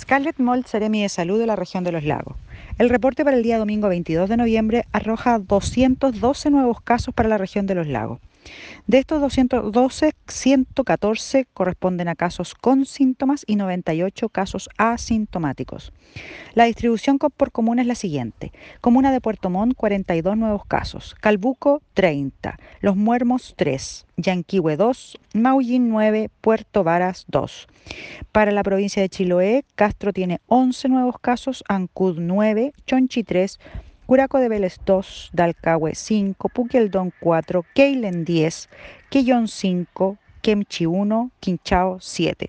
Scarlett Mold, Seremi de Salud de la región de los lagos. El reporte para el día domingo 22 de noviembre arroja 212 nuevos casos para la región de los lagos. De estos 212, 114 corresponden a casos con síntomas y 98 casos asintomáticos. La distribución por comuna es la siguiente. Comuna de Puerto Montt, 42 nuevos casos. Calbuco, 30. Los Muermos, 3. Yanquihue, 2. Maullín, 9. Puerto Varas, 2. Para la provincia de Chiloé, Castro tiene 11 nuevos casos. Ancud, 9. Chonchi, 3. Curaco de Vélez 2, Dalcahue 5, Puqueldón 4, Keilen 10, Quillón 5, Kemchi 1, Quinchao 7.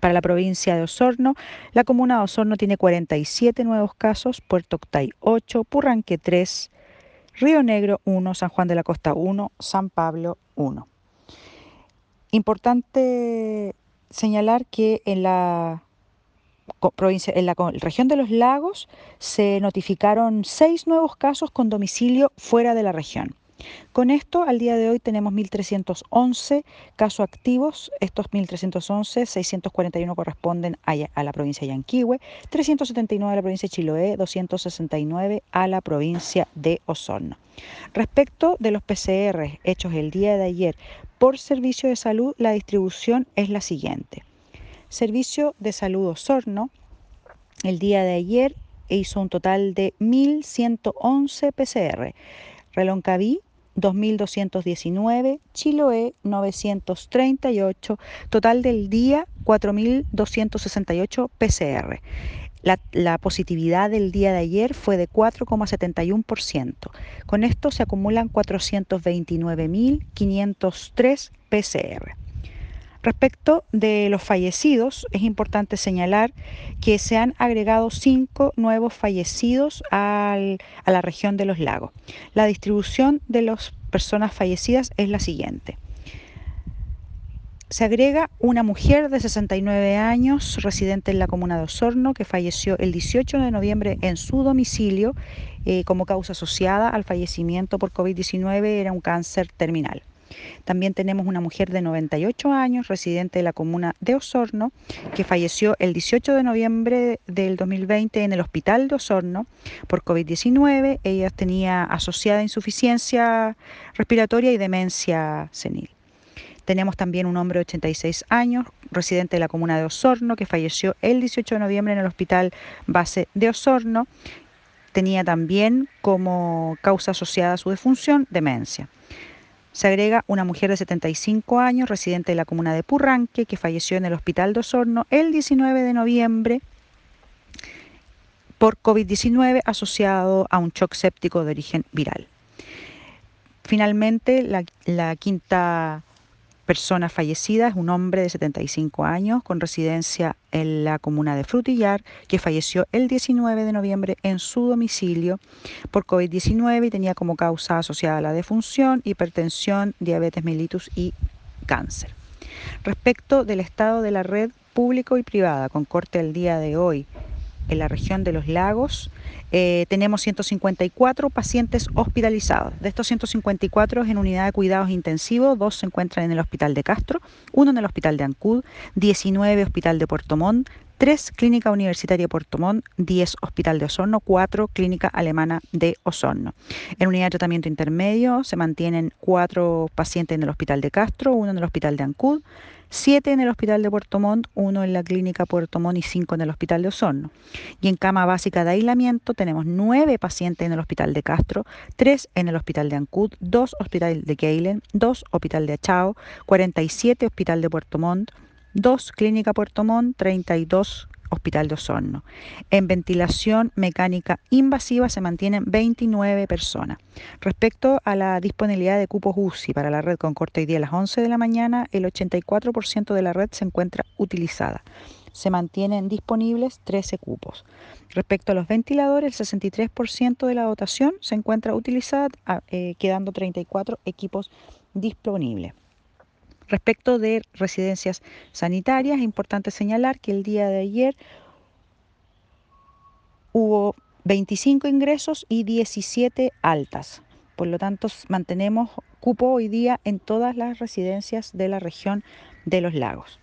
Para la provincia de Osorno, la comuna de Osorno tiene 47 nuevos casos, Puerto Octay 8, Purranque 3, Río Negro 1, San Juan de la Costa 1, San Pablo 1. Importante señalar que en la en la región de los lagos se notificaron seis nuevos casos con domicilio fuera de la región. Con esto, al día de hoy tenemos 1.311 casos activos. Estos 1.311, 641 corresponden a, la provincia de Yanquihue, 379 a la provincia de Chiloé, 269 a la provincia de Osorno. Respecto de los PCR hechos el día de ayer por servicio de salud, la distribución es la siguiente. Servicio de Salud Osorno, el día de ayer hizo un total de 1.111 PCR. Reloncaví, 2.219, Chiloé 938, total del día 4.268 PCR. La, la, positividad del día de ayer fue de 4,71%. Con esto se acumulan 429.503 PCR. Respecto de los fallecidos, es importante señalar que se han agregado cinco nuevos fallecidos a la región de los lagos. La distribución de las personas fallecidas es la siguiente. Se agrega una mujer de 69 años, residente en la comuna de Osorno, que falleció el 18 de noviembre en su domicilio eh, como causa asociada al fallecimiento por COVID-19, era un cáncer terminal. También tenemos una mujer de 98 años, residente de la comuna de Osorno, que falleció el 18 de noviembre del 2020 en el hospital de Osorno por COVID-19. Ella tenía asociada insuficiencia respiratoria y demencia senil. Tenemos también un hombre de 86 años, residente de la comuna de Osorno, que falleció el 18 de noviembre en el hospital base de Osorno. Tenía también como causa asociada a su defunción demencia. Se agrega una mujer de 75 años, residente de la comuna de Purranque, que falleció en el hospital de Osorno el 19 de noviembre por COVID-19 asociado a un shock séptico de origen viral. Finalmente, la, la quinta persona fallecida es un hombre de 75 años con residencia en la comuna de Frutillar que falleció el 19 de noviembre en su domicilio por COVID-19 y tenía como causa asociada la defunción, hipertensión, diabetes mellitus y cáncer. Respecto del estado de la red público y privada con corte el día de hoy en la región de los lagos, eh, tenemos 154 pacientes hospitalizados. De estos 154 en unidad de cuidados intensivos, dos se encuentran en el Hospital de Castro, uno en el Hospital de Ancud, 19 Hospital de Puerto Montt, 3 Clínica Universitaria de Puerto Montt, 10 Hospital de Osorno, 4 Clínica Alemana de Osorno. En unidad de tratamiento intermedio se mantienen 4 pacientes en el Hospital de Castro, uno en el Hospital de Ancud, 7 en el Hospital de Puerto Montt, 1 en la Clínica Puerto Montt y 5 en el Hospital de Osorno. Y en cama básica de aislamiento tenemos 9 pacientes en el Hospital de Castro, 3 en el Hospital de Ancud, 2 Hospital de Keilen, 2 Hospital de Achao, 47 Hospital de Puerto Montt, 2 Clínica Puerto Montt, 32 Hospital de Osorno. En ventilación mecánica invasiva se mantienen 29 personas. Respecto a la disponibilidad de cupos UCI para la red con corte hoy día a las 11 de la mañana, el 84% de la red se encuentra utilizada. Se mantienen disponibles 13 cupos. Respecto a los ventiladores, el 63% de la dotación se encuentra utilizada, ah, eh, quedando 34 equipos disponibles. Respecto de residencias sanitarias, es importante señalar que el día de ayer hubo 25 ingresos y 17 altas. Por lo tanto, mantenemos cupo hoy día en todas las residencias de la región de los lagos.